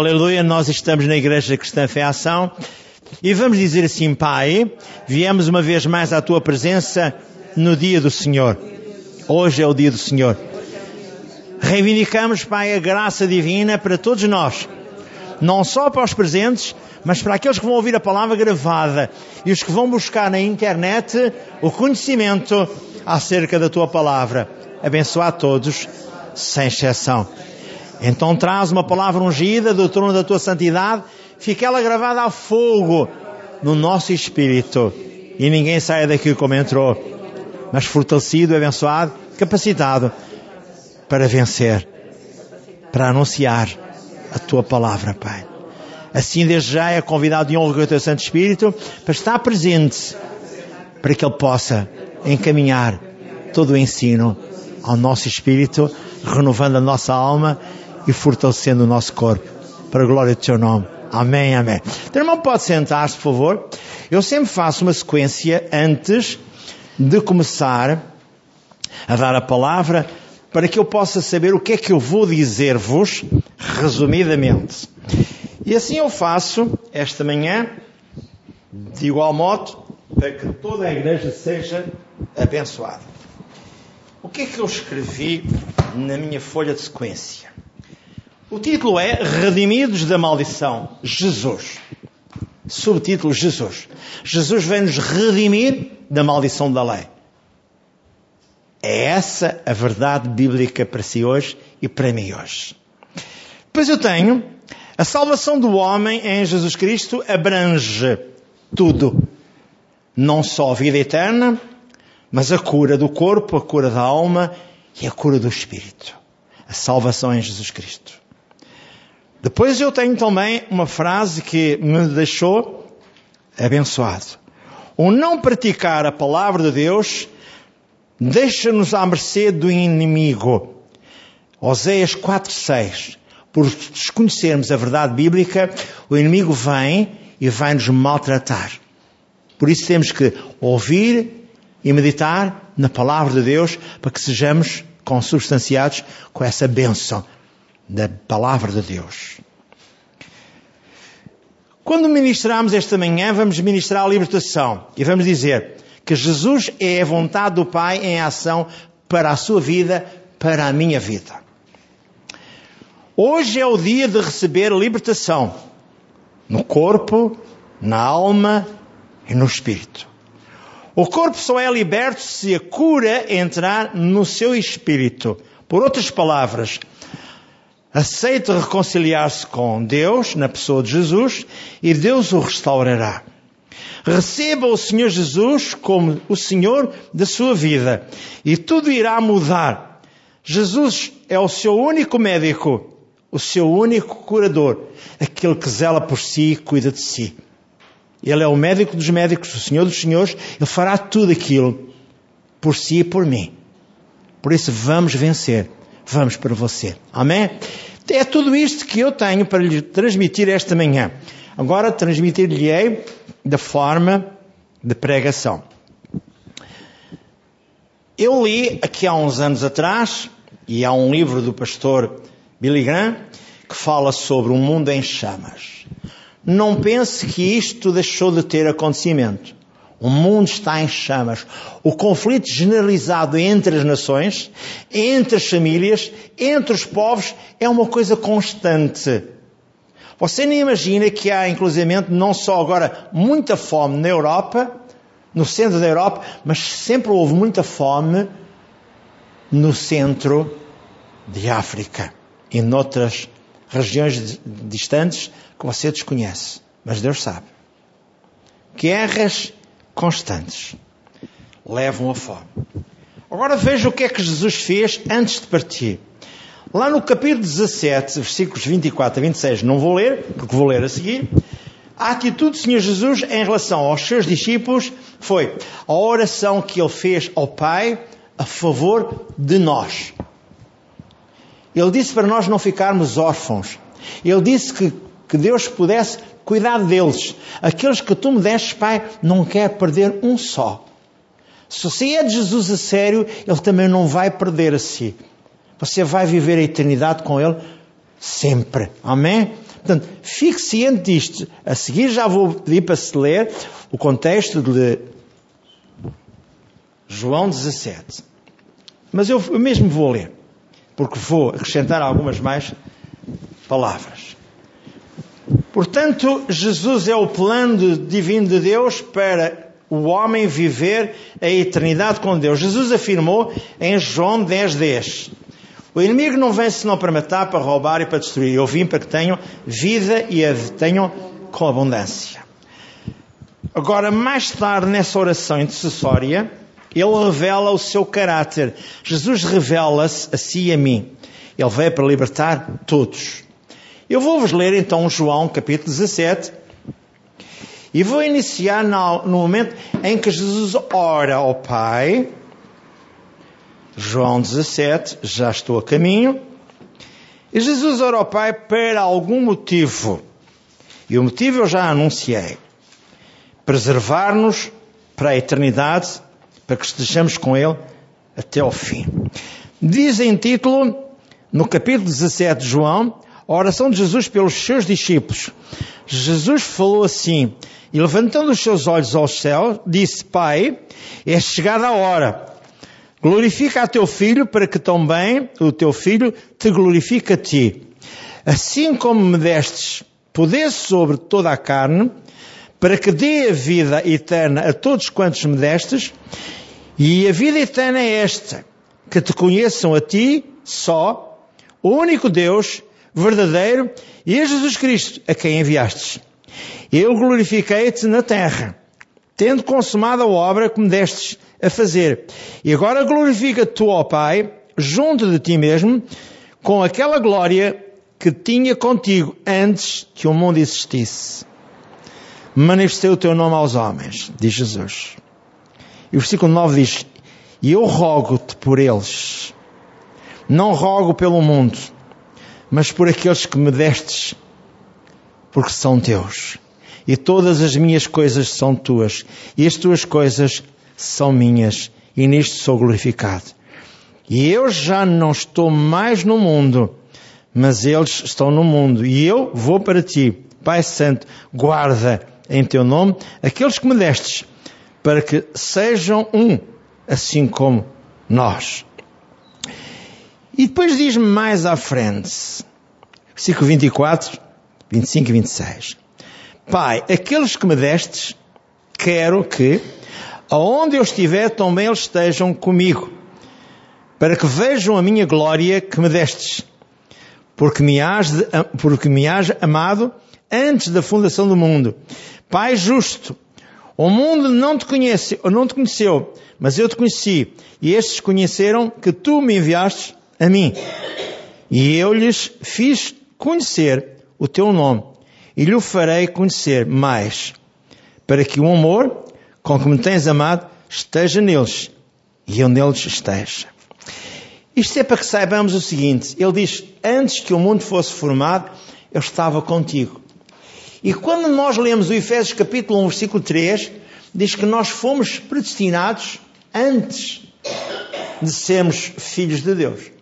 Aleluia, nós estamos na Igreja Cristã Fé Ação e vamos dizer assim, Pai, viemos uma vez mais à Tua presença no dia do Senhor. Hoje é o dia do Senhor. Reivindicamos, Pai, a graça divina para todos nós, não só para os presentes, mas para aqueles que vão ouvir a palavra gravada e os que vão buscar na internet o conhecimento acerca da Tua palavra. Abençoa a todos, sem exceção. Então traz uma palavra ungida do trono da tua santidade, fica ela gravada a fogo no nosso espírito. E ninguém saia daqui como entrou, mas fortalecido, abençoado, capacitado para vencer, para anunciar a tua palavra, Pai. Assim, desde já é convidado de honra com o teu Santo Espírito para estar presente, para que ele possa encaminhar todo o ensino ao nosso espírito, renovando a nossa alma e fortalecendo o nosso corpo. Para a glória do teu nome. Amém, amém. Então, irmão, pode sentar-se, por favor. Eu sempre faço uma sequência antes de começar a dar a palavra para que eu possa saber o que é que eu vou dizer-vos resumidamente. E assim eu faço esta manhã, de igual modo, para que toda a igreja seja abençoada. O que é que eu escrevi na minha folha de sequência? O título é Redimidos da Maldição. Jesus. Subtítulo Jesus. Jesus vem nos redimir da maldição da lei. É essa a verdade bíblica para si hoje e para mim hoje. Depois eu tenho a salvação do homem em Jesus Cristo abrange tudo. Não só a vida eterna, mas a cura do corpo, a cura da alma e a cura do espírito. A salvação em Jesus Cristo. Depois eu tenho também uma frase que me deixou abençoado. O não praticar a palavra de Deus deixa-nos à mercê do inimigo. Oséias 4.6 Por desconhecermos a verdade bíblica, o inimigo vem e vai nos maltratar. Por isso temos que ouvir e meditar na palavra de Deus para que sejamos consubstanciados com essa bênção da palavra de Deus. Quando ministramos esta manhã, vamos ministrar a libertação e vamos dizer que Jesus é a vontade do Pai em ação para a sua vida, para a minha vida. Hoje é o dia de receber libertação no corpo, na alma e no espírito. O corpo só é liberto se a cura entrar no seu espírito. Por outras palavras, aceite reconciliar-se com Deus, na pessoa de Jesus, e Deus o restaurará. Receba o Senhor Jesus como o Senhor da sua vida e tudo irá mudar. Jesus é o seu único médico, o seu único curador, aquele que zela por si e cuida de si. Ele é o médico dos médicos, o Senhor dos senhores, ele fará tudo aquilo por si e por mim. Por isso vamos vencer vamos para você. Amém? É tudo isto que eu tenho para lhe transmitir esta manhã. Agora transmitir-lhe-ei da forma de pregação. Eu li aqui há uns anos atrás, e há um livro do pastor Billy Graham, que fala sobre um mundo em chamas. Não pense que isto deixou de ter acontecimento. O mundo está em chamas. O conflito generalizado entre as nações, entre as famílias, entre os povos, é uma coisa constante. Você nem imagina que há, inclusivamente, não só agora muita fome na Europa, no centro da Europa, mas sempre houve muita fome no centro de África e noutras regiões distantes que você desconhece. Mas Deus sabe. Guerras constantes levam a fome. Agora veja o que é que Jesus fez antes de partir. Lá no capítulo 17, versículos 24 a 26, não vou ler, porque vou ler a seguir. A atitude do Senhor Jesus em relação aos seus discípulos foi a oração que ele fez ao Pai a favor de nós. Ele disse para nós não ficarmos órfãos. Ele disse que, que Deus pudesse cuidado deles. Aqueles que tu me destes, Pai, não quer perder um só. Se você é de Jesus a sério, Ele também não vai perder a si. Você vai viver a eternidade com Ele sempre. Amém? Portanto, fique ciente disto. A seguir já vou pedir para se ler o contexto de João 17. Mas eu mesmo vou ler, porque vou acrescentar algumas mais palavras. Portanto, Jesus é o plano divino de Deus para o homem viver a eternidade com Deus. Jesus afirmou em João 10, 10. O inimigo não vem senão para matar, para roubar e para destruir. Eu vim para que tenham vida e a tenham com abundância. Agora, mais tarde, nessa oração intercessória, ele revela o seu caráter. Jesus revela-se a si e a mim. Ele veio para libertar todos. Eu vou-vos ler então João capítulo 17, e vou iniciar no, momento em que Jesus ora ao Pai. João 17, já estou a caminho. E Jesus ora ao Pai para algum motivo. E o motivo eu já anunciei. Preservar-nos para a eternidade, para que estejamos com Ele até ao fim. Diz em título, no capítulo 17 de João, a oração de Jesus pelos seus discípulos. Jesus falou assim: e levantando os seus olhos ao céu, disse: Pai, é chegada a hora. Glorifica a teu filho para que também o teu filho te glorifique a ti. Assim como me destes poder sobre toda a carne, para que dê a vida eterna a todos quantos me destes, e a vida eterna é esta, que te conheçam a ti só, o único Deus verdadeiro, e a Jesus Cristo, a quem enviastes. Eu glorifiquei-te na terra, tendo consumado a obra que me destes a fazer. E agora glorifica tu, ó Pai, junto de ti mesmo, com aquela glória que tinha contigo antes que o mundo existisse. Manifestei o teu nome aos homens, diz Jesus. E o versículo 9 diz: E eu rogo-te por eles. Não rogo pelo mundo, mas por aqueles que me destes, porque são teus e todas as minhas coisas são tuas, e as tuas coisas são minhas, e nisto sou glorificado. E eu já não estou mais no mundo, mas eles estão no mundo, e eu vou para ti. Pai Santo, guarda em teu nome aqueles que me destes, para que sejam um, assim como nós. E depois diz-me mais à frente, versículo 24, 25 e 26. Pai, aqueles que me destes, quero que, aonde eu estiver, também eles estejam comigo, para que vejam a minha glória que me destes, porque me has, de, porque me has amado antes da fundação do mundo. Pai justo, o mundo não te conhece, ou não te conheceu, mas eu te conheci, e estes conheceram que tu me enviaste a mim. E eu lhes fiz conhecer o teu nome e lhe farei conhecer mais, para que o amor com que me tens amado esteja neles e eu neles esteja. Isto é para que saibamos o seguinte: Ele diz, antes que o mundo fosse formado, eu estava contigo. E quando nós lemos o Efésios capítulo 1, versículo 3, diz que nós fomos predestinados antes de sermos filhos de Deus.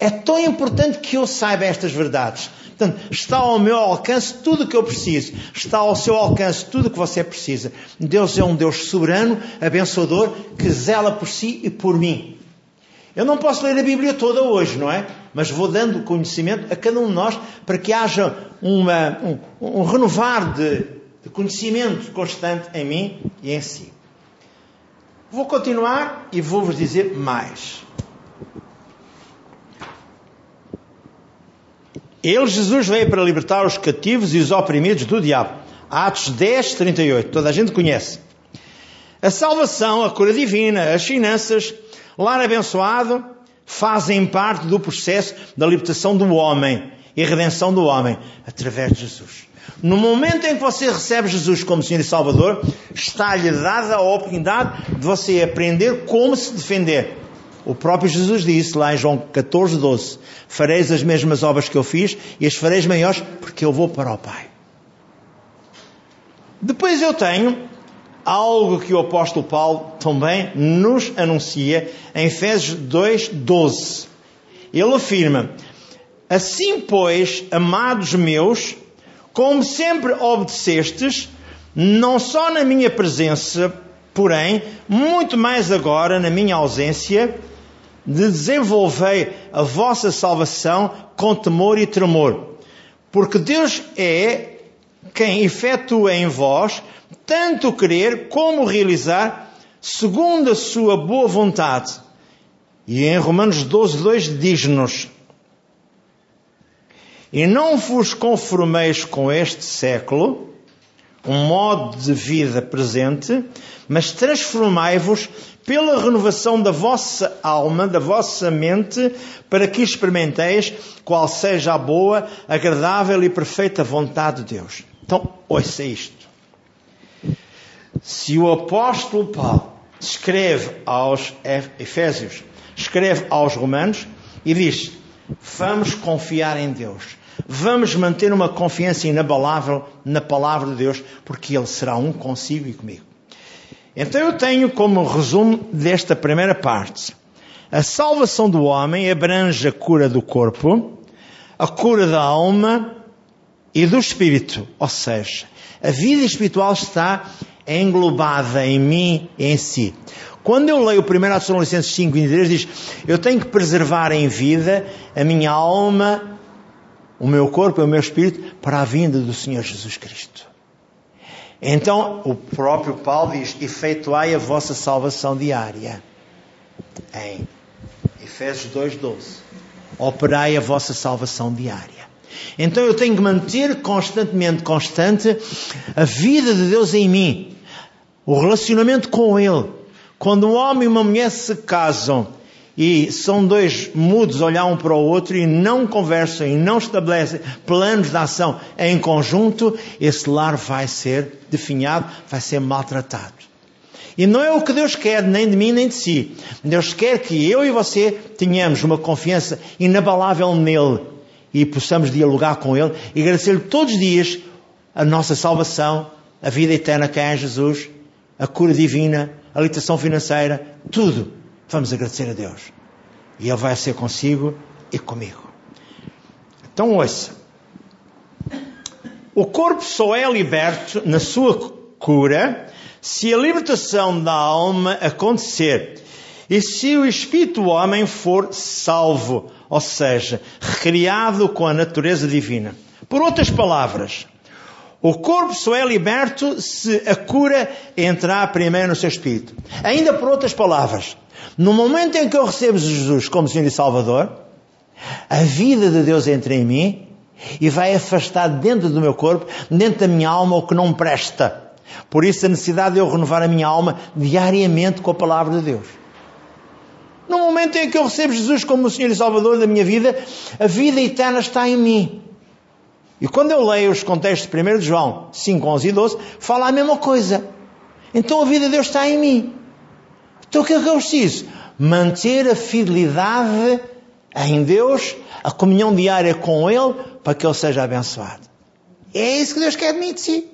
É tão importante que eu saiba estas verdades. Portanto, está ao meu alcance tudo o que eu preciso. Está ao seu alcance tudo o que você precisa. Deus é um Deus soberano, abençoador, que zela por si e por mim. Eu não posso ler a Bíblia toda hoje, não é? Mas vou dando conhecimento a cada um de nós para que haja uma, um, um, renovar de, de conhecimento constante em mim e em si. Vou continuar e vou-vos dizer mais. Ele, Jesus, veio para libertar os cativos e os oprimidos do diabo. Atos 10, 38. Toda a gente conhece. A salvação, a cura divina, as finanças, lar abençoado, fazem parte do processo da libertação do homem e redenção do homem através de Jesus. No momento em que você recebe Jesus como Senhor e Salvador, está-lhe dada a oportunidade de você aprender como se defender o próprio Jesus disse lá em João 14, 12: Fareis as mesmas obras que eu fiz e as fareis maiores porque eu vou para o Pai. Depois eu tenho algo que o apóstolo Paulo também nos anuncia em Efésios 2, 12. Ele afirma: Assim, pois, amados meus, como sempre obedecestes, não só na minha presença, porém, muito mais agora na minha ausência, desenvolvei a vossa salvação com temor e tremor. Porque Deus é quem efetua em vós tanto querer como realizar, segundo a sua boa vontade. E em Romanos 12, 2 diz-nos: E não vos conformeis com este século, um modo de vida presente, mas transformai-vos pela renovação da vossa alma, da vossa mente, para que experimenteis qual seja a boa, agradável e perfeita vontade de Deus. Então, ouça isto. Se o apóstolo Paulo escreve aos Efésios, escreve aos Romanos e diz: Vamos confiar em Deus. Vamos manter uma confiança inabalável na palavra de Deus, porque Ele será um consigo e comigo. Então eu tenho como resumo desta primeira parte: a salvação do homem abrange a cura do corpo, a cura da alma e do espírito. Ou seja, a vida espiritual está englobada em mim e em si. Quando eu leio o 1 Tessalonicenses 5, 23, diz: Eu tenho que preservar em vida a minha alma, o meu corpo e o meu espírito para a vinda do Senhor Jesus Cristo. Então, o próprio Paulo diz: efetuai a vossa salvação diária. Em Efésios 2,12. Operai a vossa salvação diária. Então eu tenho que manter constantemente constante a vida de Deus em mim, o relacionamento com Ele. Quando um homem e uma mulher se casam, e são dois mudos olhar um para o outro e não conversam e não estabelecem planos de ação em conjunto, esse lar vai ser definhado, vai ser maltratado. E não é o que Deus quer, nem de mim nem de si. Deus quer que eu e você tenhamos uma confiança inabalável nele e possamos dialogar com ele e agradecer-lhe todos os dias a nossa salvação, a vida eterna que é em Jesus, a cura divina, a libertação financeira, tudo Vamos agradecer a Deus. E Ele vai ser consigo e comigo. Então ouça. O corpo só é liberto na sua cura se a libertação da alma acontecer e se o espírito do homem for salvo, ou seja, recriado com a natureza divina. Por outras palavras, o corpo só é liberto se a cura entrar primeiro no seu espírito. Ainda por outras palavras, no momento em que eu recebo Jesus como Senhor e Salvador, a vida de Deus entra em mim e vai afastar dentro do meu corpo, dentro da minha alma, o que não presta. Por isso a necessidade de eu renovar a minha alma diariamente com a palavra de Deus. No momento em que eu recebo Jesus como Senhor e Salvador da minha vida, a vida eterna está em mim. E quando eu leio os contextos de 1 João 5, 11 e 12, fala a mesma coisa. Então a vida de Deus está em mim. Então o que é que eu preciso? Manter a fidelidade em Deus, a comunhão diária com Ele, para que Ele seja abençoado. É isso que Deus quer de mim de si.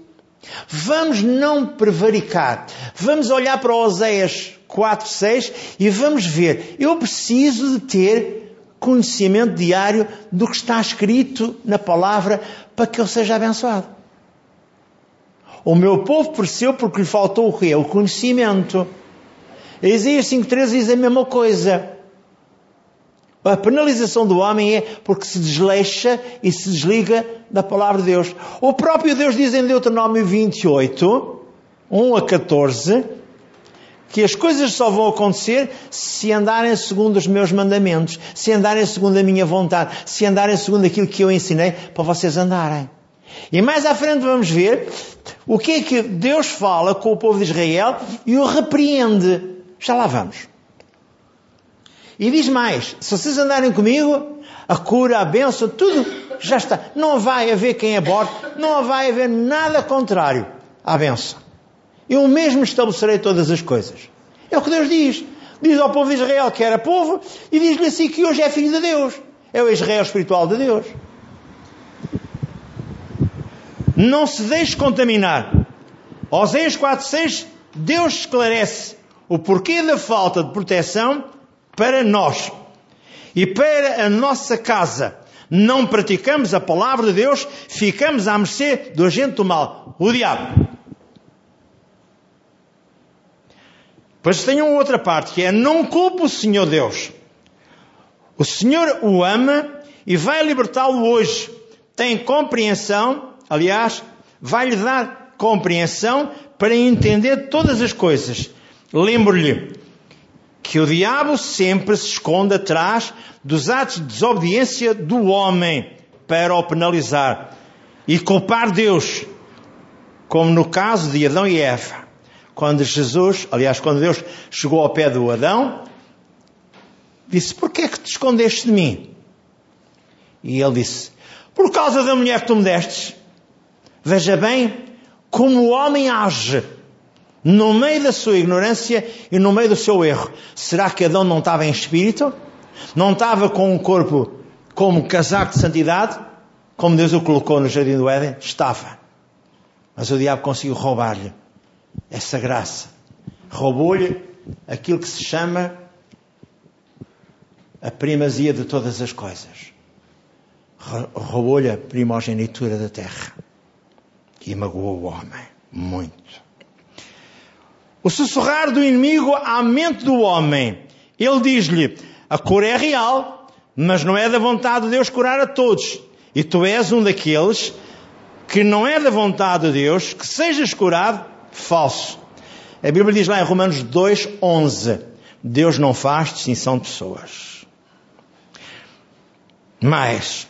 Vamos não prevaricar. Vamos olhar para Oséias 4, 6 e vamos ver. Eu preciso de ter conhecimento diário do que está escrito na palavra para que eu seja abençoado. O meu povo pereceu porque lhe faltou o quê? O conhecimento. Isaías 5.13 diz a mesma coisa. A penalização do homem é porque se desleixa e se desliga da palavra de Deus. O próprio Deus diz em Deuteronômio 28, 1 a 14, que as coisas só vão acontecer se andarem segundo os meus mandamentos, se andarem segundo a minha vontade, se andarem segundo aquilo que eu ensinei para vocês andarem. E mais à frente vamos ver o que é que Deus fala com o povo de Israel e o repreende. Já lá vamos. E diz mais: se vocês andarem comigo, a cura, a bênção, tudo já está. Não vai haver quem aborte, não vai haver nada contrário à bênção. Eu mesmo estabelecerei todas as coisas. É o que Deus diz. Diz ao povo de Israel que era povo e diz-lhe assim que hoje é filho de Deus. É o Israel espiritual de Deus. Não se deixe contaminar. Oséias 4.6, Deus esclarece o porquê da falta de proteção para nós e para a nossa casa, não praticamos a palavra de Deus, ficamos à mercê do agente do mal, o diabo. Pois tem uma outra parte que é não culpa o Senhor Deus. O Senhor o ama e vai libertá-lo hoje. Tem compreensão, aliás, vai-lhe dar compreensão para entender todas as coisas. Lembro-lhe que o diabo sempre se esconde atrás dos atos de desobediência do homem para o penalizar e culpar Deus, como no caso de Adão e Eva. Quando Jesus, aliás, quando Deus chegou ao pé do Adão, disse: Por que é que te escondeste de mim? E ele disse: Por causa da mulher que tu me destes. Veja bem como o homem age no meio da sua ignorância e no meio do seu erro. Será que Adão não estava em espírito? Não estava com um corpo como casaco de santidade? Como Deus o colocou no jardim do Éden? Estava. Mas o diabo conseguiu roubar-lhe essa graça. Roubou-lhe aquilo que se chama a primazia de todas as coisas. Roubou-lhe a primogenitura da terra. E magoou o homem. Muito. O sussurrar do inimigo à mente do homem. Ele diz-lhe: a cura é real, mas não é da vontade de Deus curar a todos. E tu és um daqueles que não é da vontade de Deus que sejas curado. Falso. A Bíblia diz lá em Romanos 2, 11: Deus não faz distinção de pessoas. Mas,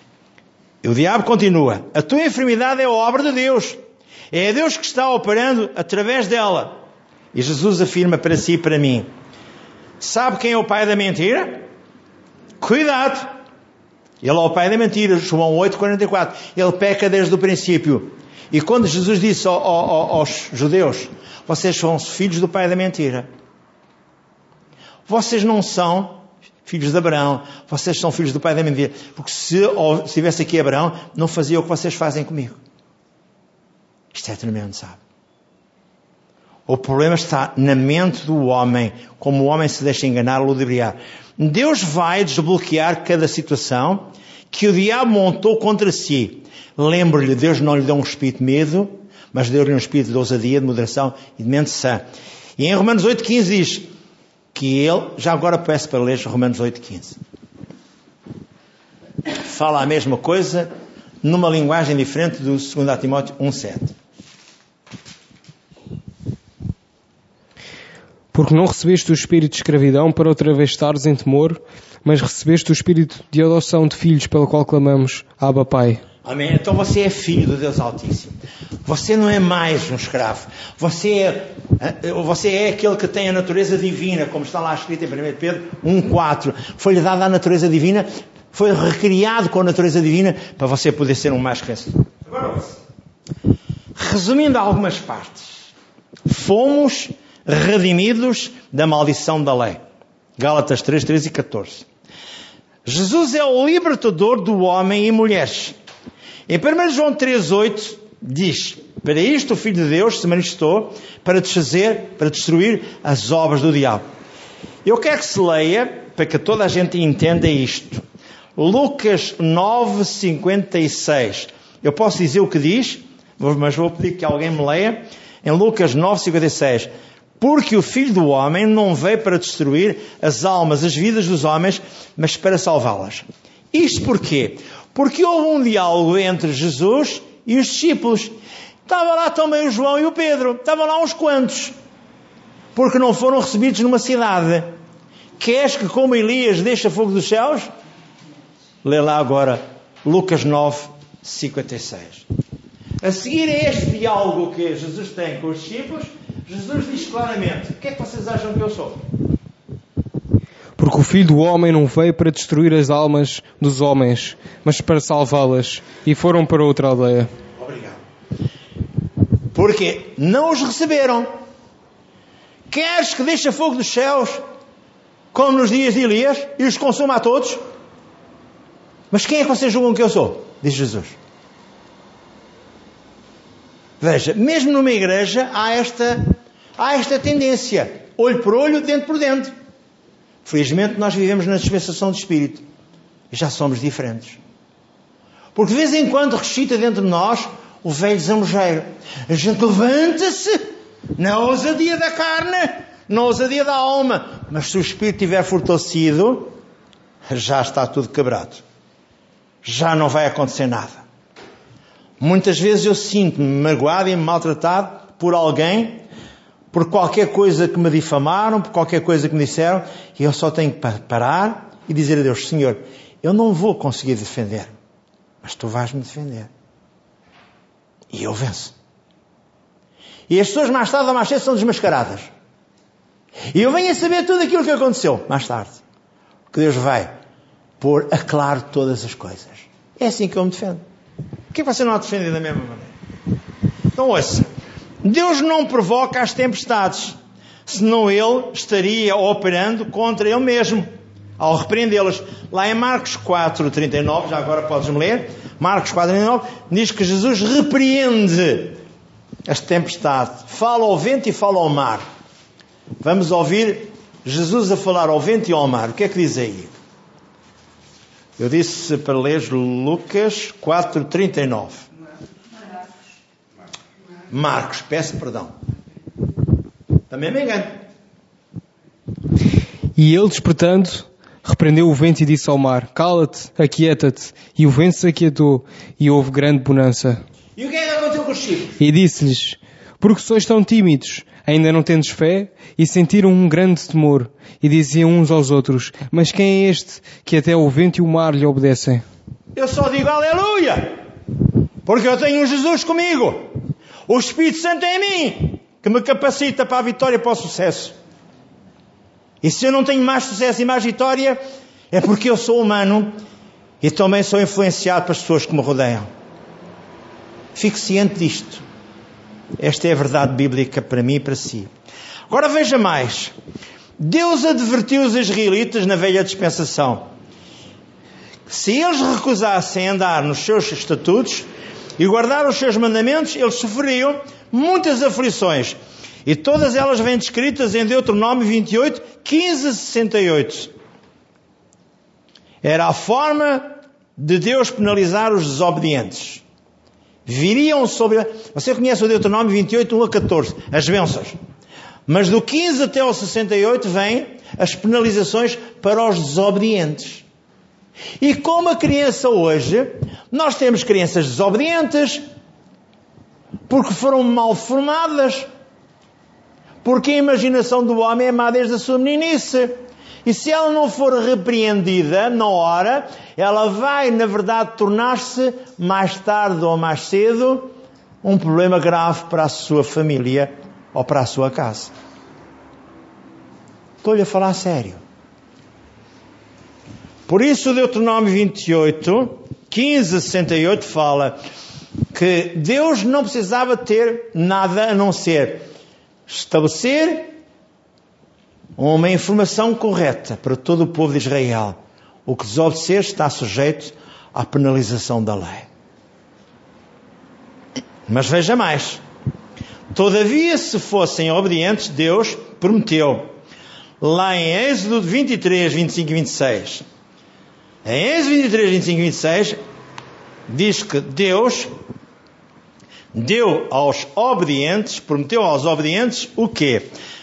o diabo continua: a tua enfermidade é obra de Deus. É Deus que está operando através dela. E Jesus afirma para si e para mim: Sabe quem é o pai da mentira? Cuidado! Ele é o pai da mentira, João 8,44. Ele peca desde o princípio. E quando Jesus disse aos judeus: Vocês são filhos do pai da mentira. Vocês não são filhos de Abraão, vocês são filhos do pai da mentira. Porque se estivesse aqui Abraão, não fazia o que vocês fazem comigo. Isto é tremendo, sabe? O problema está na mente do homem, como o homem se deixa enganar, ludibriar. Deus vai desbloquear cada situação que o diabo montou contra si. Lembre-lhe, Deus não lhe deu um espírito de medo, mas deu-lhe um espírito de ousadia, de moderação e de mente sã. E em Romanos 8,15 diz que ele, já agora peço para ler Romanos 8,15. Fala a mesma coisa numa linguagem diferente do 2 Timóteo 1,7. Porque não recebeste o espírito de escravidão para outra vez estares em temor, mas recebeste o espírito de adoção de filhos pelo qual clamamos, Abba Pai. Amém. Então você é filho do Deus Altíssimo. Você não é mais um escravo. Você é, eh, você é aquele que tem a natureza divina, como está lá escrito em 1 Pedro 1,4. Foi-lhe dada a natureza divina, foi recriado com a natureza divina para você poder ser um mais vencedor. Agora, resumindo algumas partes. Fomos redimidos da maldição da lei. Gálatas 3, 13 e 14. Jesus é o libertador do homem e mulheres. Em 1 João 3, 8 diz, para isto o Filho de Deus se manifestou para desfazer, para destruir as obras do diabo. Eu quero que se leia, para que toda a gente entenda isto. Lucas 9, 56. Eu posso dizer o que diz, mas vou pedir que alguém me leia. Em Lucas 9, 56. Porque o Filho do Homem não veio para destruir as almas, as vidas dos homens, mas para salvá-las. Isto porquê? Porque houve um diálogo entre Jesus e os discípulos. Estava lá também o João e o Pedro. Estavam lá uns quantos. Porque não foram recebidos numa cidade. Queres que, como Elias, deixa fogo dos céus? Lê lá agora Lucas 9, 56. A seguir a este diálogo que Jesus tem com os discípulos, Jesus diz claramente: O que é que vocês acham que eu sou? Porque o Filho do Homem não veio para destruir as almas dos homens, mas para salvá-las. E foram para outra aldeia. Obrigado. Porque não os receberam. Queres que deixe fogo dos céus, como nos dias de Elias, e os consuma a todos? Mas quem é que vocês julgam que eu sou? Diz Jesus. Veja, mesmo numa igreja há esta, há esta tendência. Olho por olho, dente por dente. Felizmente nós vivemos na dispensação de espírito. E já somos diferentes. Porque de vez em quando ressuscita dentro de nós o velho zamojeiro. A gente levanta-se na ousadia da carne, na ousadia da alma. Mas se o espírito estiver fortalecido, já está tudo quebrado. Já não vai acontecer nada. Muitas vezes eu sinto-me magoado e maltratado por alguém, por qualquer coisa que me difamaram, por qualquer coisa que me disseram, e eu só tenho que parar e dizer a Deus: Senhor, eu não vou conseguir defender, mas tu vais-me defender. E eu venço. E as pessoas mais tarde ou mais cedo são desmascaradas. E eu venho a saber tudo aquilo que aconteceu mais tarde. Que Deus vai pôr a claro todas as coisas. É assim que eu me defendo. Por que você não a defende da mesma maneira? Então ouça. Deus não provoca as tempestades, senão Ele estaria operando contra Ele mesmo, ao repreendê-las. Lá em Marcos 4, 39, já agora podes-me ler, Marcos 4, 39, diz que Jesus repreende as tempestades, fala ao vento e fala ao mar. Vamos ouvir Jesus a falar ao vento e ao mar. O que é que diz aí? Eu disse para ler Lucas 4,39. Marcos, peço perdão. Também me engano. E ele, despertando, repreendeu o vento e disse ao mar: Cala-te, aquieta-te. E o vento se aquietou, e houve grande bonança. E o que é que aconteceu com os chifres? E disse-lhes: Porque sois tão tímidos, ainda não tendes fé? E sentiram um grande temor, e diziam uns aos outros: Mas quem é este que até o vento e o mar lhe obedecem? Eu só digo aleluia! Porque eu tenho Jesus comigo. O Espírito Santo é em mim, que me capacita para a vitória e para o sucesso. E se eu não tenho mais sucesso e mais vitória, é porque eu sou humano e também sou influenciado pelas pessoas que me rodeiam. Fique ciente disto. Esta é a verdade bíblica para mim e para si. Agora veja mais. Deus advertiu os israelitas na velha dispensação. Se eles recusassem andar nos seus estatutos e guardar os seus mandamentos, eles sofreriam muitas aflições. E todas elas vêm descritas em Deuteronômio 28, 15 a 68. Era a forma de Deus penalizar os desobedientes. Viriam sobre. Você conhece o Deuteronômio 28, 1 a 14, as bênçãos. Mas do 15 até ao 68 vêm as penalizações para os desobedientes. E como a criança hoje, nós temos crianças desobedientes, porque foram mal formadas, porque a imaginação do homem é má desde a sua meninice. E se ela não for repreendida na hora, ela vai, na verdade, tornar-se, mais tarde ou mais cedo, um problema grave para a sua família ou para a sua casa. Estou-lhe a falar sério. Por isso, Deuteronômio 28, 15 a 68 fala que Deus não precisava ter nada a não ser estabelecer uma informação correta para todo o povo de Israel. O que desobedecer está sujeito à penalização da lei. Mas veja mais. Todavia, se fossem obedientes, Deus prometeu, lá em Êxodo 23, 25 e 26. Em Êxodo 23, 25 e 26, diz que Deus deu aos obedientes, prometeu aos obedientes o quê?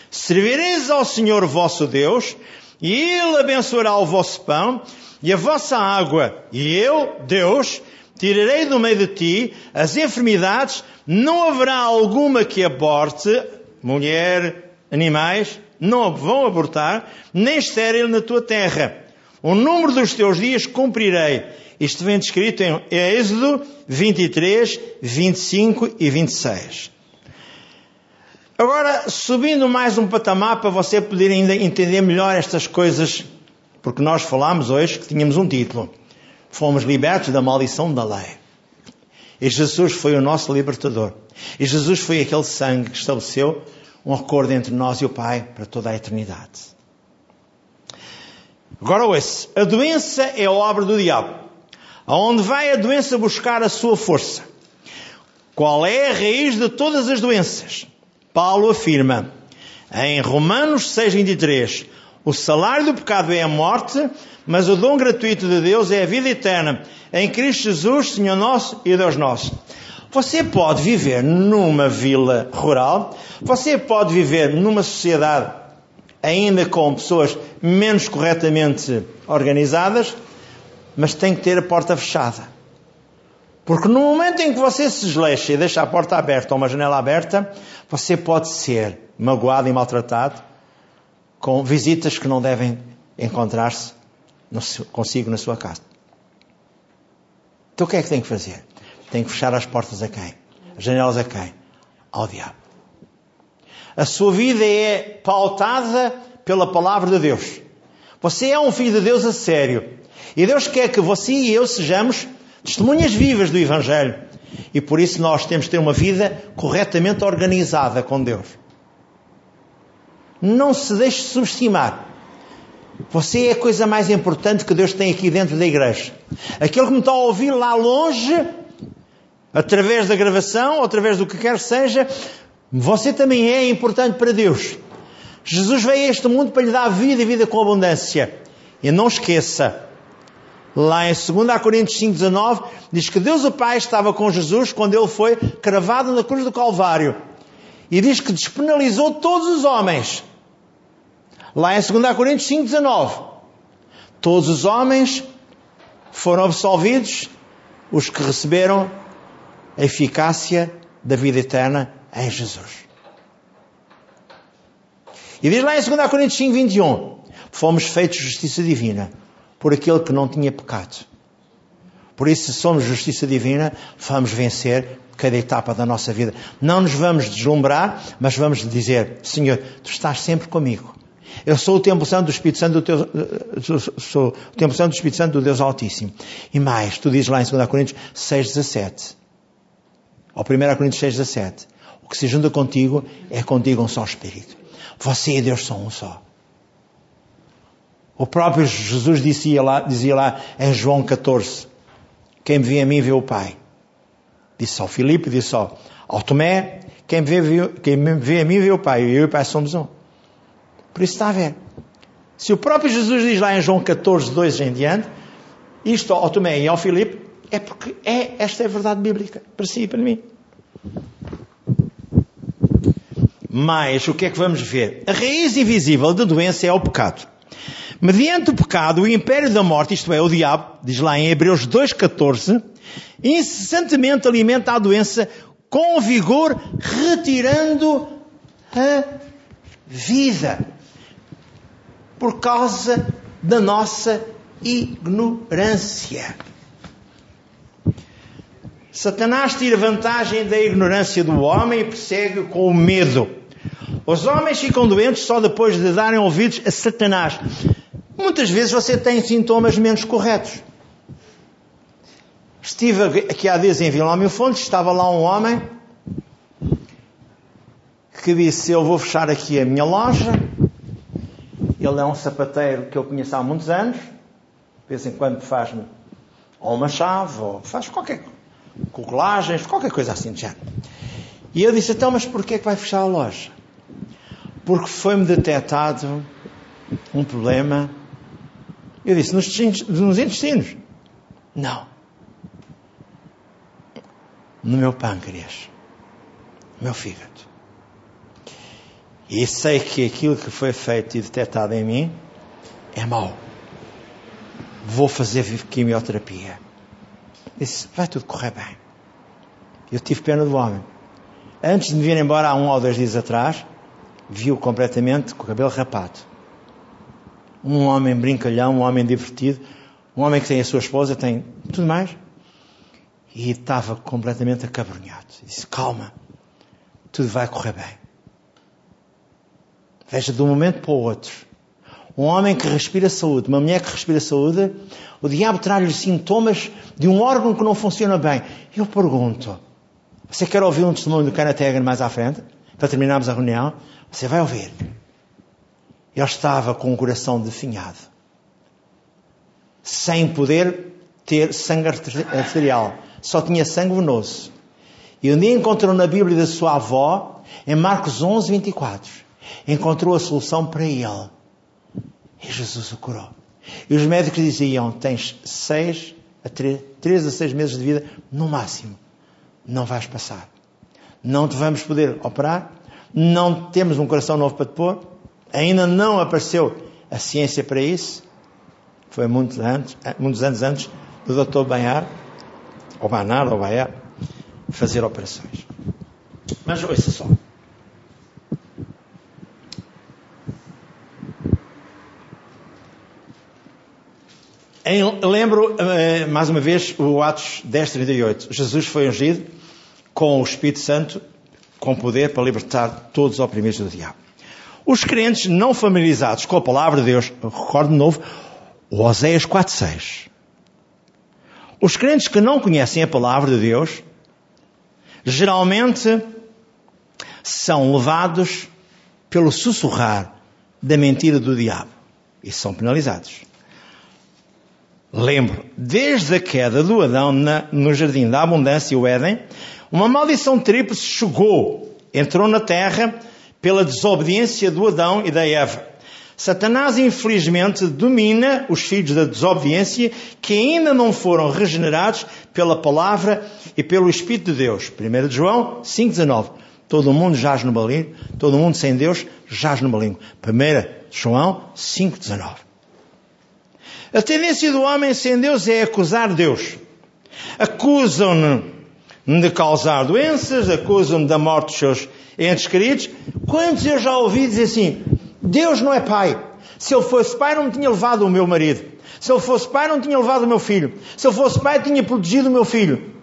Servireis ao Senhor vosso Deus, e Ele abençoará o vosso pão e a vossa água, e eu, Deus, tirarei do meio de ti as enfermidades, não haverá alguma que aborte, mulher, animais, não vão abortar, nem estéril na tua terra. O número dos teus dias cumprirei. Isto vem descrito em Êxodo 23, 25 e 26. Agora, subindo mais um patamar para você poder ainda entender melhor estas coisas, porque nós falámos hoje que tínhamos um título. Fomos libertos da maldição da lei. E Jesus foi o nosso libertador. E Jesus foi aquele sangue que estabeleceu um acordo entre nós e o Pai para toda a eternidade. Agora ouça, a doença é a obra do diabo. Aonde vai a doença buscar a sua força? Qual é a raiz de todas as doenças? Paulo afirma em Romanos 6:23, O salário do pecado é a morte, mas o dom gratuito de Deus é a vida eterna em Cristo Jesus, Senhor nosso e Deus nosso. Você pode viver numa vila rural, você pode viver numa sociedade ainda com pessoas menos corretamente organizadas, mas tem que ter a porta fechada. Porque no momento em que você se desleixa e deixa a porta aberta ou uma janela aberta, você pode ser magoado e maltratado com visitas que não devem encontrar-se consigo na sua casa. Então o que é que tem que fazer? Tem que fechar as portas a quem? As janelas a quem? Ao diabo. A sua vida é pautada pela palavra de Deus. Você é um filho de Deus a sério. E Deus quer que você e eu sejamos testemunhas vivas do Evangelho. E por isso nós temos de ter uma vida corretamente organizada com Deus. Não se deixe subestimar. Você é a coisa mais importante que Deus tem aqui dentro da igreja. Aquele que me está a ouvir lá longe, através da gravação, ou através do que quer que seja, você também é importante para Deus. Jesus veio a este mundo para lhe dar vida e vida com abundância. E não esqueça, Lá em 2 Coríntios 5,19 diz que Deus o Pai estava com Jesus quando ele foi cravado na cruz do Calvário. E diz que despenalizou todos os homens. Lá em 2 Coríntios 5,19 todos os homens foram absolvidos, os que receberam a eficácia da vida eterna em Jesus. E diz lá em 2 Coríntios 5, 21, fomos feitos justiça divina por aquele que não tinha pecado. Por isso, se somos justiça divina, vamos vencer cada etapa da nossa vida. Não nos vamos deslumbrar, mas vamos dizer: Senhor, tu estás sempre comigo. Eu sou o templo santo do Espírito Santo do teu, sou, o templo santo do Espírito Santo do Deus Altíssimo. E mais, tu dizes lá em 2 Coríntios 6,17. Ou 1 Coríntios 6,17. O que se junta contigo é contigo um só Espírito. Você e Deus são um só. O próprio Jesus dizia lá, dizia lá em João 14: Quem me vê a mim vê o Pai. Disse ao Filipe, disse ao, ao Tomé: quem me, vê, quem me vê a mim vê o Pai. Eu e o Pai somos um. Por isso está a ver. Se o próprio Jesus diz lá em João 14, 2 em diante, isto ao Tomé e ao Filipe, é porque é, esta é a verdade bíblica, para si e para mim. Mas o que é que vamos ver? A raiz invisível da doença é o pecado. Mediante o pecado, o império da morte, isto é, o diabo, diz lá em Hebreus 2,14, incessantemente alimenta a doença com vigor, retirando a vida. Por causa da nossa ignorância. Satanás tira vantagem da ignorância do homem e persegue com o medo. Os homens ficam doentes só depois de darem ouvidos a Satanás. Muitas vezes você tem sintomas menos corretos. Estive aqui há dias em Vila Mil Fontes, estava lá um homem que disse: Eu vou fechar aqui a minha loja. Ele é um sapateiro que eu conheço há muitos anos. De vez em quando faz-me ou uma chave, ou faz qualquer colagens, qualquer coisa assim de género. E eu disse: Então, mas porquê é que vai fechar a loja? Porque foi-me detectado um problema eu disse, nos, nos intestinos. Não. No meu pâncreas. No meu fígado. E sei que aquilo que foi feito e detectado em mim é mau. Vou fazer quimioterapia. Disse, vai tudo correr bem. Eu tive pena do homem. Antes de me vir embora, há um ou dois dias atrás, viu completamente com o cabelo rapado um homem brincalhão, um homem divertido, um homem que tem a sua esposa, tem tudo mais. E estava completamente acabrunhado. Disse: Calma, tudo vai correr bem. Veja, de um momento para o outro, um homem que respira saúde, uma mulher que respira saúde, o diabo traz-lhe sintomas de um órgão que não funciona bem. Eu pergunto: você quer ouvir um testemunho do Kenneth mais à frente? Para terminarmos a reunião? Você vai ouvir. Ele estava com o coração definhado, sem poder ter sangue arterial, só tinha sangue venoso. E um dia encontrou na Bíblia da sua avó, em Marcos 11, 24, encontrou a solução para ele. E Jesus o curou. E os médicos diziam: tens seis a três, três a seis meses de vida, no máximo. Não vais passar. Não te vamos poder operar. Não temos um coração novo para te pôr. Ainda não apareceu a ciência para isso. Foi muitos anos, muitos anos antes do Dr. Banhar, ou Banar, ou Banhar, fazer operações. Mas ouça só. Em, lembro, eh, mais uma vez, o Atos 10, 38. Jesus foi ungido com o Espírito Santo, com poder para libertar todos os oprimidos do diabo. Os crentes não familiarizados com a palavra de Deus, recordo de novo, Oséias 4.6. Os crentes que não conhecem a palavra de Deus, geralmente são levados pelo sussurrar da mentira do diabo e são penalizados. Lembro, desde a queda do Adão na, no jardim da abundância, o Éden, uma maldição tríplice chegou, entrou na terra pela desobediência do Adão e da Eva. Satanás, infelizmente, domina os filhos da desobediência que ainda não foram regenerados pela palavra e pelo Espírito de Deus. 1 João 5,19. Todo mundo jaz no maligno, todo mundo sem Deus jaz no maligno. 1 João 5,19. A tendência do homem sem Deus é acusar Deus. Acusam-no de causar doenças, acusam-no da morte dos seus entes queridos. Quantos eu já ouvi dizer assim, Deus não é pai. Se ele fosse pai não me tinha levado o meu marido. Se ele fosse pai não tinha levado o meu filho. Se ele fosse pai tinha protegido o meu filho.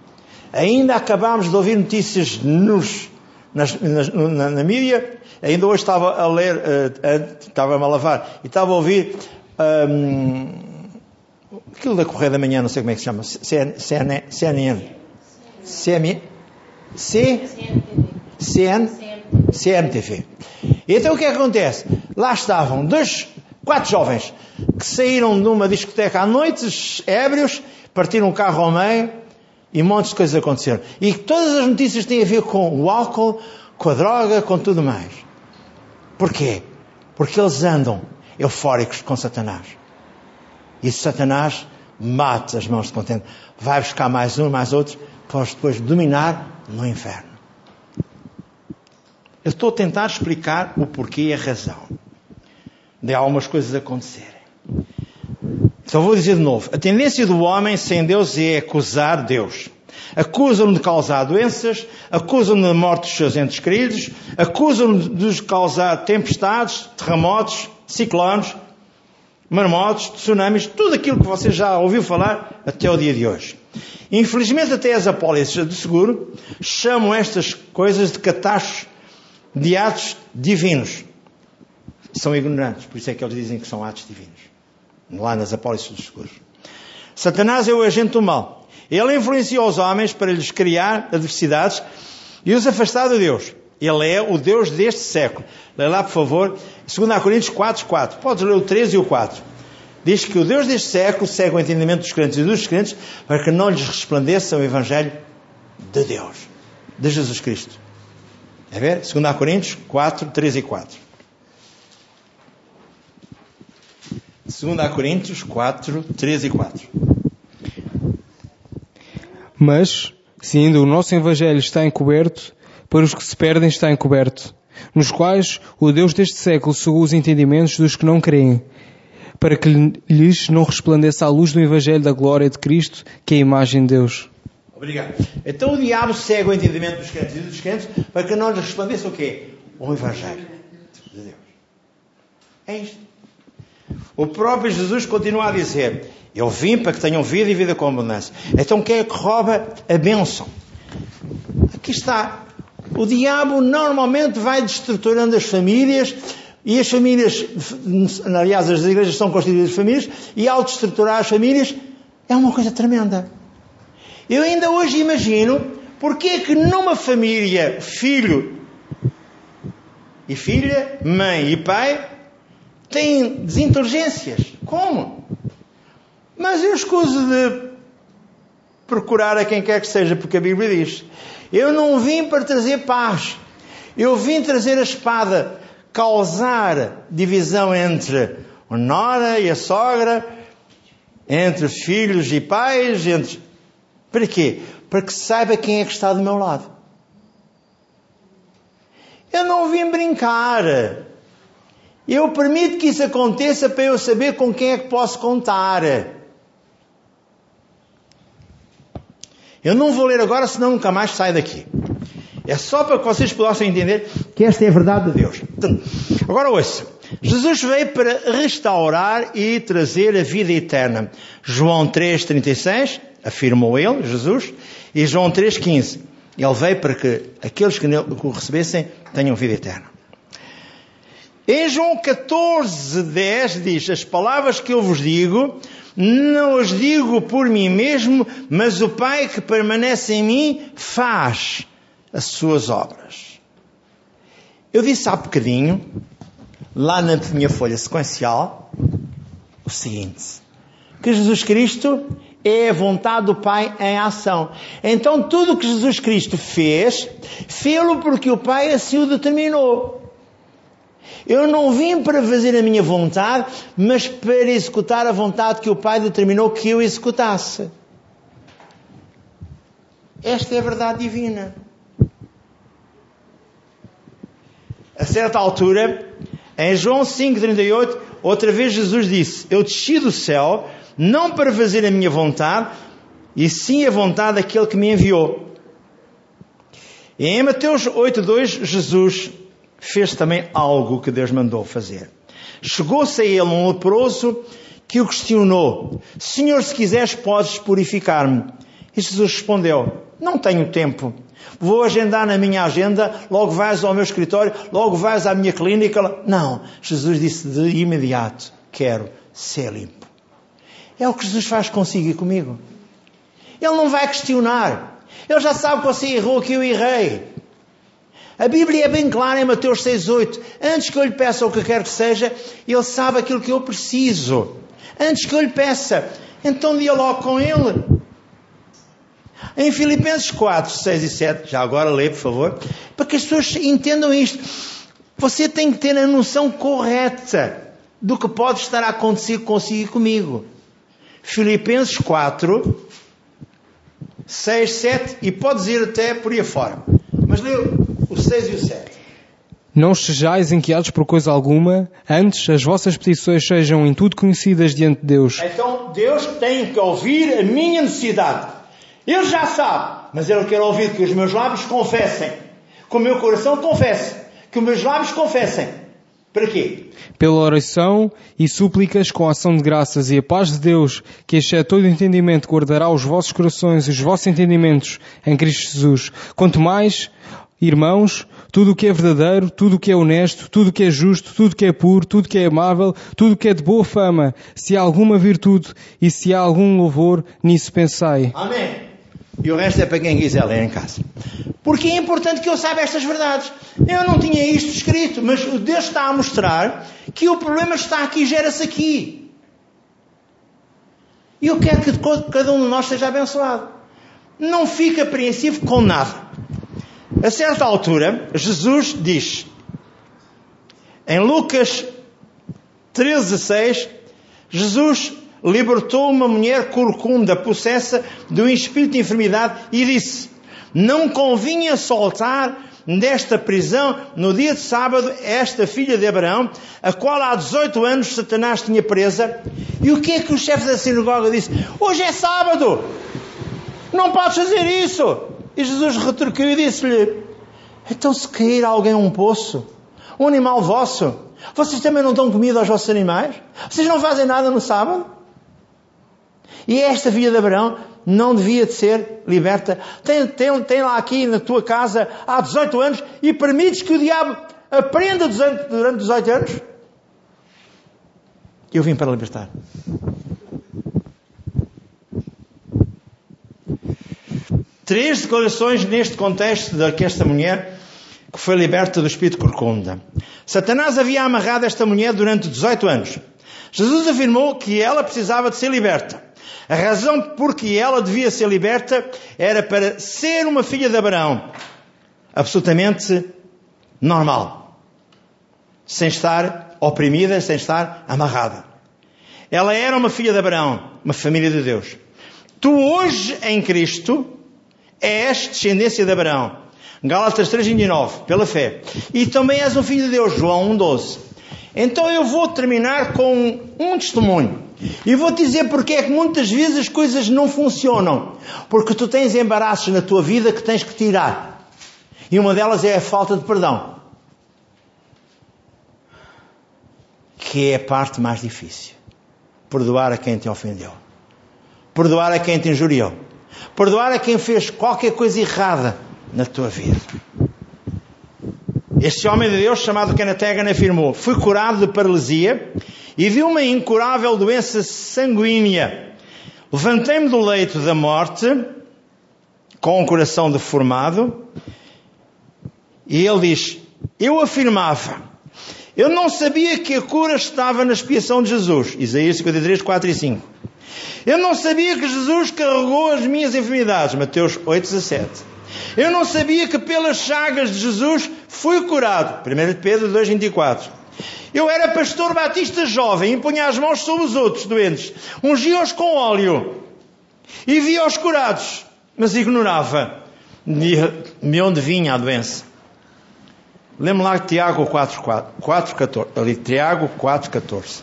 Ainda acabámos de ouvir notícias nos, nas, nas, na, na, mídia. Ainda hoje estava a ler, uh, estava-me a lavar, e estava a ouvir um, aquilo da Correia da Manhã, não sei como é que se chama, CNN, CM, C, CN, CMTV. Então o que é que acontece? Lá estavam dois, quatro jovens que saíram de uma discoteca à noite, ébrios, partiram o carro ao meio e montes de coisas aconteceram. E todas as notícias têm a ver com o álcool, com a droga, com tudo mais. Porquê? Porque eles andam eufóricos com Satanás. E Satanás mata as mãos de contente. Vai buscar mais um, mais outro, os depois dominar no inferno. Eu estou a tentar explicar o porquê e a razão de algumas coisas acontecerem. Então vou dizer de novo. A tendência do homem sem Deus é acusar Deus. Acusam-no de causar doenças, acusam-no da morte dos seus entes queridos, acusam-no de causar tempestades, terremotos, ciclones, marmotos, tsunamis, tudo aquilo que você já ouviu falar até o dia de hoje. Infelizmente, até as apólices de seguro chamam estas coisas de catástrofes, de atos divinos. São ignorantes, por isso é que eles dizem que são atos divinos. Lá nas apólices dos seguros. Satanás é o agente do mal. Ele influencia os homens para lhes criar adversidades e os afastar de Deus. Ele é o Deus deste século. Lê lá, por favor, 2 Coríntios 4, 4. Podes ler o 3 e o 4. Diz que o Deus deste século segue o entendimento dos crentes e dos crentes para que não lhes resplandeça o Evangelho de Deus, de Jesus Cristo. É ver? 2 Coríntios 4, 3 e 4. 2 Coríntios 4, 3 e 4. Mas, se ainda o nosso Evangelho está encoberto, para os que se perdem está encoberto, nos quais o Deus deste século cegou os entendimentos dos que não creem, para que lhes não resplandeça a luz do Evangelho da glória de Cristo, que é a imagem de Deus. Obrigado. Então o diabo cega o entendimento dos crentes e dos crentes para que não lhes resplandeça o quê? O Evangelho de Deus. É isto. O próprio Jesus continua a dizer: Eu vim para que tenham vida e vida com abundância. Então quem é que rouba a bênção? Aqui está o diabo normalmente vai destruturando as famílias e as famílias, aliás, as igrejas são constituídas de famílias e ao destruturar as famílias é uma coisa tremenda. Eu ainda hoje imagino porque é que numa família, filho e filha, mãe e pai, têm desintergências. Como? Mas eu escuso de procurar a quem quer que seja, porque a Bíblia diz: eu não vim para trazer paz. Eu vim trazer a espada, causar divisão entre a nora e a sogra, entre filhos e pais, entre. Para quê? Para que saiba quem é que está do meu lado. Eu não vim brincar. Eu permito que isso aconteça para eu saber com quem é que posso contar. Eu não vou ler agora, senão nunca mais saio daqui. É só para que vocês possam entender que esta é a verdade de Deus. Agora ouça. Jesus veio para restaurar e trazer a vida eterna. João 3,36, afirmou ele, Jesus, e João 3,15. Ele veio para que aqueles que o recebessem tenham vida eterna. Em João 14, 10 diz: As palavras que eu vos digo, não as digo por mim mesmo, mas o Pai que permanece em mim faz as suas obras. Eu disse há bocadinho, lá na minha folha sequencial, o seguinte: que Jesus Cristo é a vontade do Pai em ação. Então tudo o que Jesus Cristo fez, fê-lo porque o Pai assim o determinou. Eu não vim para fazer a minha vontade, mas para executar a vontade que o Pai determinou que eu executasse. Esta é a verdade divina. A certa altura, em João 5,38, outra vez Jesus disse: Eu desci do céu, não para fazer a minha vontade, e sim a vontade daquele que me enviou. E em Mateus 8,2, Jesus fez também algo que Deus mandou fazer. Chegou-se a ele um leproso que o questionou: Senhor, se quiseres, podes purificar-me. E Jesus respondeu: Não tenho tempo. Vou agendar na minha agenda, logo vais ao meu escritório, logo vais à minha clínica. Não. Jesus disse de imediato: Quero ser limpo. É o que Jesus faz consigo e comigo. Ele não vai questionar. Ele já sabe que você errou, que eu errei. A Bíblia é bem clara em Mateus 6,8. Antes que eu lhe peça o que quer que seja, Ele sabe aquilo que eu preciso. Antes que eu lhe peça, então dialogue com Ele. Em Filipenses 4, 6 e 7, já agora lê, por favor, para que as pessoas entendam isto. Você tem que ter a noção correta do que pode estar a acontecer consigo e comigo. Filipenses 4, 6, 7 e pode ir até por aí fora. Mas lê o 6 e o 7. Não sejais inquietos por coisa alguma, antes as vossas petições sejam em tudo conhecidas diante de Deus. Então Deus tem que ouvir a minha necessidade. Ele já sabe, mas Ele quer ouvir que os meus lábios confessem, que o meu coração confesse, que os meus lábios confessem. Para quê? Pela oração e súplicas com ação de graças e a paz de Deus, que excede todo entendimento, guardará os vossos corações e os vossos entendimentos em Cristo Jesus. Quanto mais, Irmãos, tudo o que é verdadeiro, tudo o que é honesto, tudo o que é justo, tudo o que é puro, tudo o que é amável, tudo o que é de boa fama, se há alguma virtude e se há algum louvor, nisso pensai. Amém. E o resto é para quem quiser ler em casa. Porque é importante que eu saiba estas verdades. Eu não tinha isto escrito, mas Deus está a mostrar que o problema está aqui, gera-se aqui. E eu quero que cada um de nós seja abençoado. Não fique apreensivo com nada. A certa altura, Jesus diz, em Lucas 13,6, Jesus libertou uma mulher corcunda, possessa de um espírito de enfermidade, e disse: Não convinha soltar desta prisão, no dia de sábado, esta filha de Abraão, a qual há 18 anos Satanás tinha presa. E o que é que o chefe da sinagoga disse? Hoje é sábado! Não podes fazer isso! E Jesus retorquiu e disse-lhe: Então, se cair alguém um poço, um animal vosso, vocês também não dão comida aos vossos animais? Vocês não fazem nada no sábado? E esta filha de Abraão não devia de ser liberta. Tem, tem, tem lá aqui na tua casa há 18 anos e permites que o diabo aprenda durante 18 anos? Eu vim para libertar. três declarações neste contexto de que esta mulher que foi liberta do espírito corcunda. Satanás havia amarrado esta mulher durante 18 anos. Jesus afirmou que ela precisava de ser liberta. A razão por que ela devia ser liberta era para ser uma filha de Abraão. Absolutamente normal. Sem estar oprimida sem estar amarrada. Ela era uma filha de Abraão, uma família de Deus. Tu hoje em Cristo és descendência de Abraão. Gálatas 3,29, pela fé. E também és um filho de Deus, João 1,12. Então eu vou terminar com um testemunho. E vou dizer porque é que muitas vezes as coisas não funcionam. Porque tu tens embaraços na tua vida que tens que tirar. E uma delas é a falta de perdão. Que é a parte mais difícil. Perdoar a quem te ofendeu. Perdoar a quem te injuriou. Perdoar a quem fez qualquer coisa errada na tua vida. Este homem de Deus, chamado Kenneth afirmou: Fui curado de paralisia e vi uma incurável doença sanguínea. Levantei-me do leito da morte, com o coração deformado, e ele diz: Eu afirmava, eu não sabia que a cura estava na expiação de Jesus. Isaías 53, 4 e 5. Eu não sabia que Jesus carregou as minhas enfermidades. Mateus 8, 17. Eu não sabia que pelas chagas de Jesus fui curado. 1 Pedro 2, 24. Eu era pastor batista jovem, impunha as mãos sobre os outros doentes, ungia-os com óleo e via-os curados, mas ignorava de onde vinha a doença. Lembra lá Tiago 4, 4, 4 14, ali, Tiago 4, 14.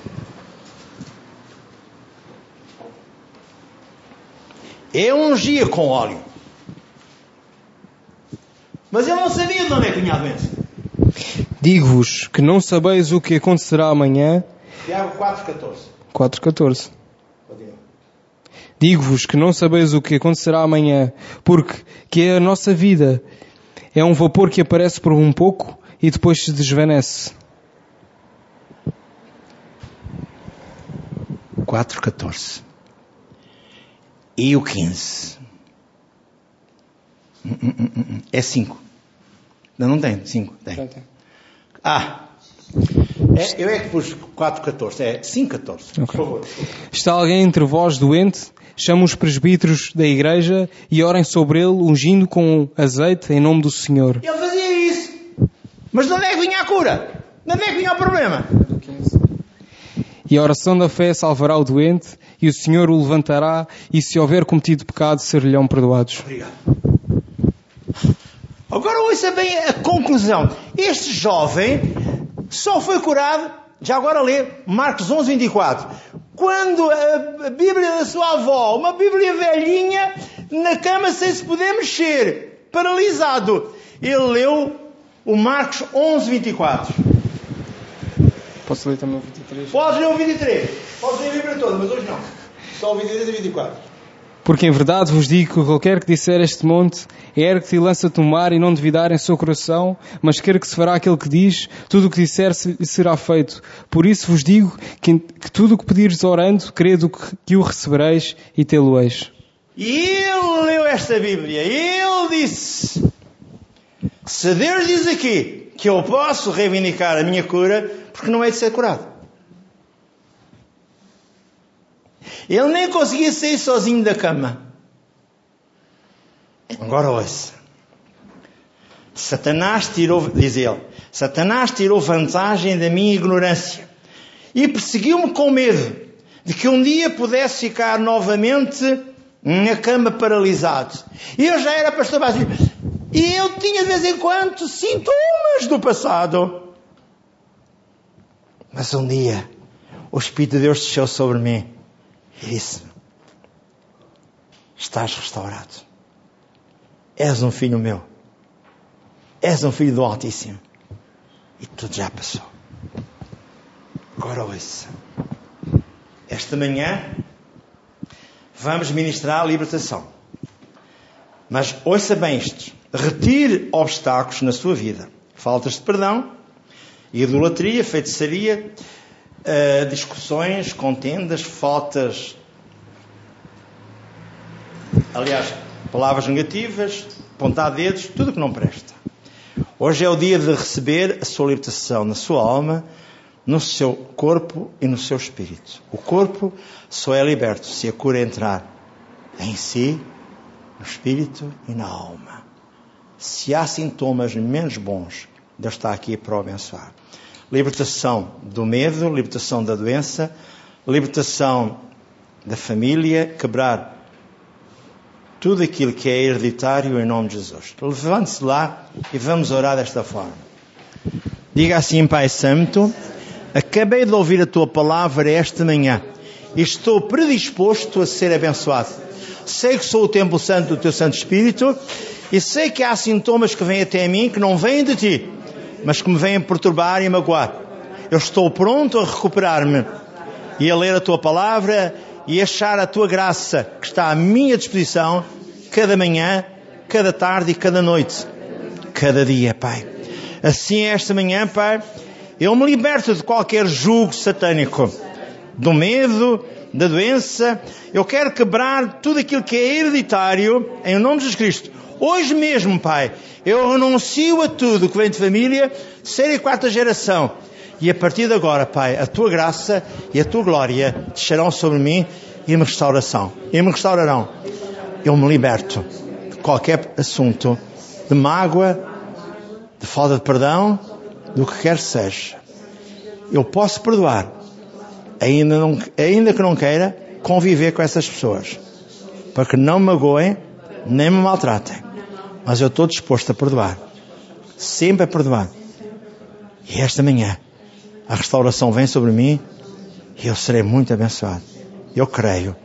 Eu ungia com óleo. Mas eu não sabia de onde é que vinha a doença. Digo-vos que não sabeis o que acontecerá amanhã. Tiago 4,14. 4,14. Digo-vos que não sabeis o que acontecerá amanhã, porque que é a nossa vida é um vapor que aparece por um pouco e depois se desvanece. 4,14. E o 15. É 5. Não, não tem, 5. Tem. Ah, é, eu é que pus 4,14. É 5,14. Okay. Por favor. Está alguém entre vós doente? Chama os presbíteros da igreja e orem sobre ele, ungindo com azeite em nome do Senhor. Ele fazia isso. Mas de onde é que vinha a cura? De onde é que vinha o problema? E a oração da fé salvará o doente, e o Senhor o levantará, e se houver cometido pecado, ser-lhe-ão perdoados. Obrigado. Agora ouça bem a conclusão. Este jovem só foi curado, já agora lê Marcos 11, 24. Quando a Bíblia da sua avó, uma Bíblia velhinha, na cama sem se poder mexer, paralisado, ele leu o Marcos 11, 24. Posso ler também o 23? Podes ler o 23. Podes ler a Bíblia toda, mas hoje não. Só o 23 e 24. Porque em verdade vos digo que qualquer que disser este monte, ergue-te e lança-te no mar e não duvidar em seu coração, mas quer que se fará aquele que diz, tudo o que disser será feito. Por isso vos digo que, que tudo o que pedires orando, credo que, que o recebereis e tê-lo-eis. E ele leu esta Bíblia, ele disse, se Deus diz aqui que eu posso reivindicar a minha cura, porque não é de ser curado. Ele nem conseguia sair sozinho da cama. Agora ouça. Satanás tirou, diz ele, Satanás tirou vantagem da minha ignorância e perseguiu-me com medo de que um dia pudesse ficar novamente na cama paralisado. Eu já era pastor básico. E eu tinha de vez em quando sintomas do passado. Mas um dia o Espírito de Deus desceu sobre mim e disse: Estás restaurado. És um filho meu. És um filho do Altíssimo. E tudo já passou. Agora ouça. Esta manhã vamos ministrar a libertação. Mas ouça bem isto. Retire obstáculos na sua vida. Faltas de perdão, idolatria, feitiçaria, uh, discussões, contendas, faltas. Aliás, palavras negativas, apontar dedos, tudo que não presta. Hoje é o dia de receber a sua libertação na sua alma, no seu corpo e no seu espírito. O corpo só é liberto se a cura entrar em si, no espírito e na alma. Se há sintomas menos bons, Deus está aqui para o abençoar. Libertação do medo, libertação da doença, libertação da família, quebrar tudo aquilo que é hereditário em nome de Jesus. Levante-se lá e vamos orar desta forma. Diga assim, Pai Santo, acabei de ouvir a tua palavra esta manhã e estou predisposto a ser abençoado. Sei que sou o templo santo do teu Santo Espírito e sei que há sintomas que vêm até mim que não vêm de ti, mas que me vêm perturbar e magoar. Eu estou pronto a recuperar-me e a ler a tua palavra e achar a tua graça que está à minha disposição cada manhã, cada tarde e cada noite, cada dia, Pai. Assim, esta manhã, Pai, eu me liberto de qualquer jugo satânico, do medo, da doença. Eu quero quebrar tudo aquilo que é hereditário em nome de Jesus Cristo. Hoje mesmo, Pai, eu renuncio a tudo que vem de família, terceira e quarta geração. E a partir de agora, Pai, a tua graça e a tua glória descerão sobre mim e me restauração. E me restaurarão. Eu me liberto de qualquer assunto de mágoa, de falta de perdão, do que quer que seja. Eu posso perdoar, ainda, não, ainda que não queira conviver com essas pessoas, para que não me magoem, nem me maltratem. Mas eu estou disposto a perdoar, sempre a perdoar. E esta manhã, a restauração vem sobre mim e eu serei muito abençoado. Eu creio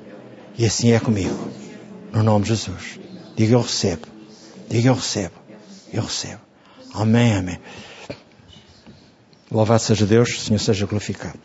e assim é comigo. No nome de Jesus. Diga eu recebo. Diga eu recebo. Eu recebo. Amém, amém. Louvado seja Deus, o Senhor seja glorificado.